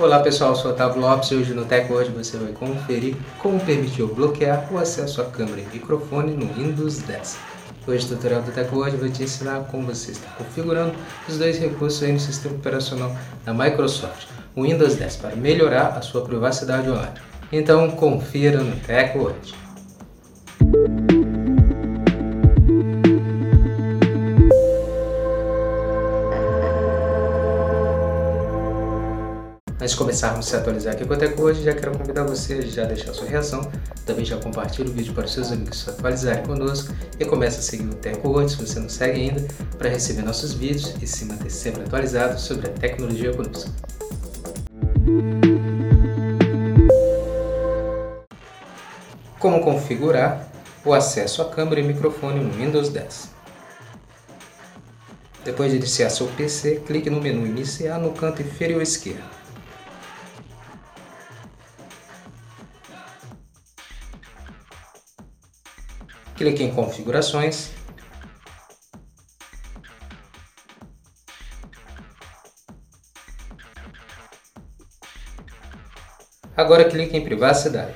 Olá pessoal, sou Otávio Lopes e hoje no Tech Hoje você vai conferir como permitir bloquear o acesso à câmera e microfone no Windows 10. Hoje o tutorial do Tech Hoje vai te ensinar como você está configurando os dois recursos aí no sistema operacional da Microsoft, o Windows 10, para melhorar a sua privacidade online. Então confira no Tech Hoje. Antes de começarmos a se atualizar aqui com a Teco hoje, já quero convidar você a já deixar sua reação, também já compartilhe o vídeo para os seus amigos se atualizarem conosco e comece a seguir o Teco hoje, se você não segue ainda, para receber nossos vídeos e se manter sempre atualizado sobre a tecnologia conosco. Como configurar o acesso à câmera e microfone no Windows 10. Depois de iniciar seu PC, clique no menu Iniciar no canto inferior esquerdo. Clique em configurações, Agora clique em privacidade.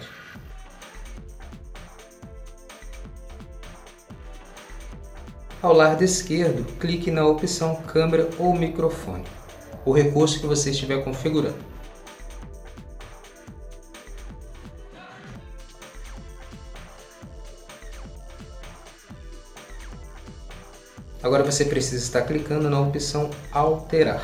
Ao lado esquerdo, clique na opção câmera ou microfone, o recurso que você estiver configurando. Agora você precisa estar clicando na opção Alterar.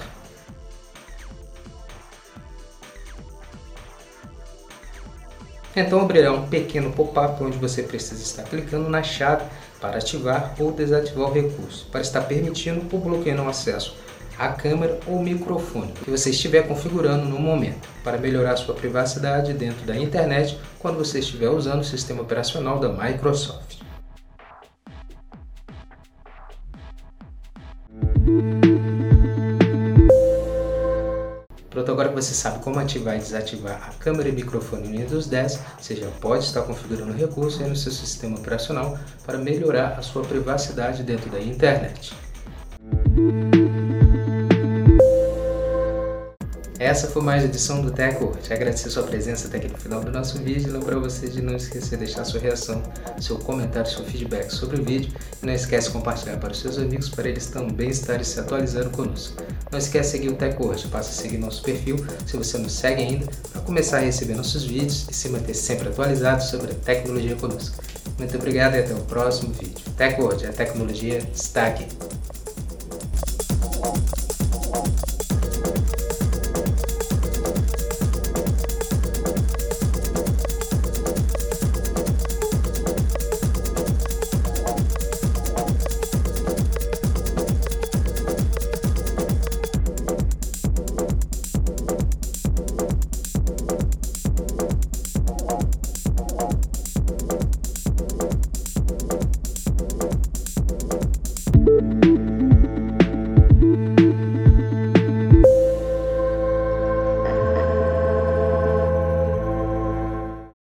Então abrirá um pequeno pop-up onde você precisa estar clicando na chave para ativar ou desativar o recurso, para estar permitindo ou bloqueando o acesso à câmera ou microfone que você estiver configurando no momento, para melhorar sua privacidade dentro da internet quando você estiver usando o sistema operacional da Microsoft. Pronto, agora que você sabe como ativar e desativar a câmera e microfone no Windows 10, você já pode estar configurando o recurso no seu sistema operacional para melhorar a sua privacidade dentro da internet. Essa foi mais uma edição do Teco. Te agradecer sua presença até aqui no final do nosso vídeo. Lembrar você de não esquecer de deixar sua reação, seu comentário, seu feedback sobre o vídeo. E não esquece de compartilhar para os seus amigos para eles também estarem se atualizando conosco. Não esquece de seguir o Teco hoje. Passa a seguir nosso perfil se você não segue ainda para começar a receber nossos vídeos e se manter sempre atualizado sobre a tecnologia conosco. Muito obrigado e até o próximo vídeo. Teco hoje, a tecnologia está aqui.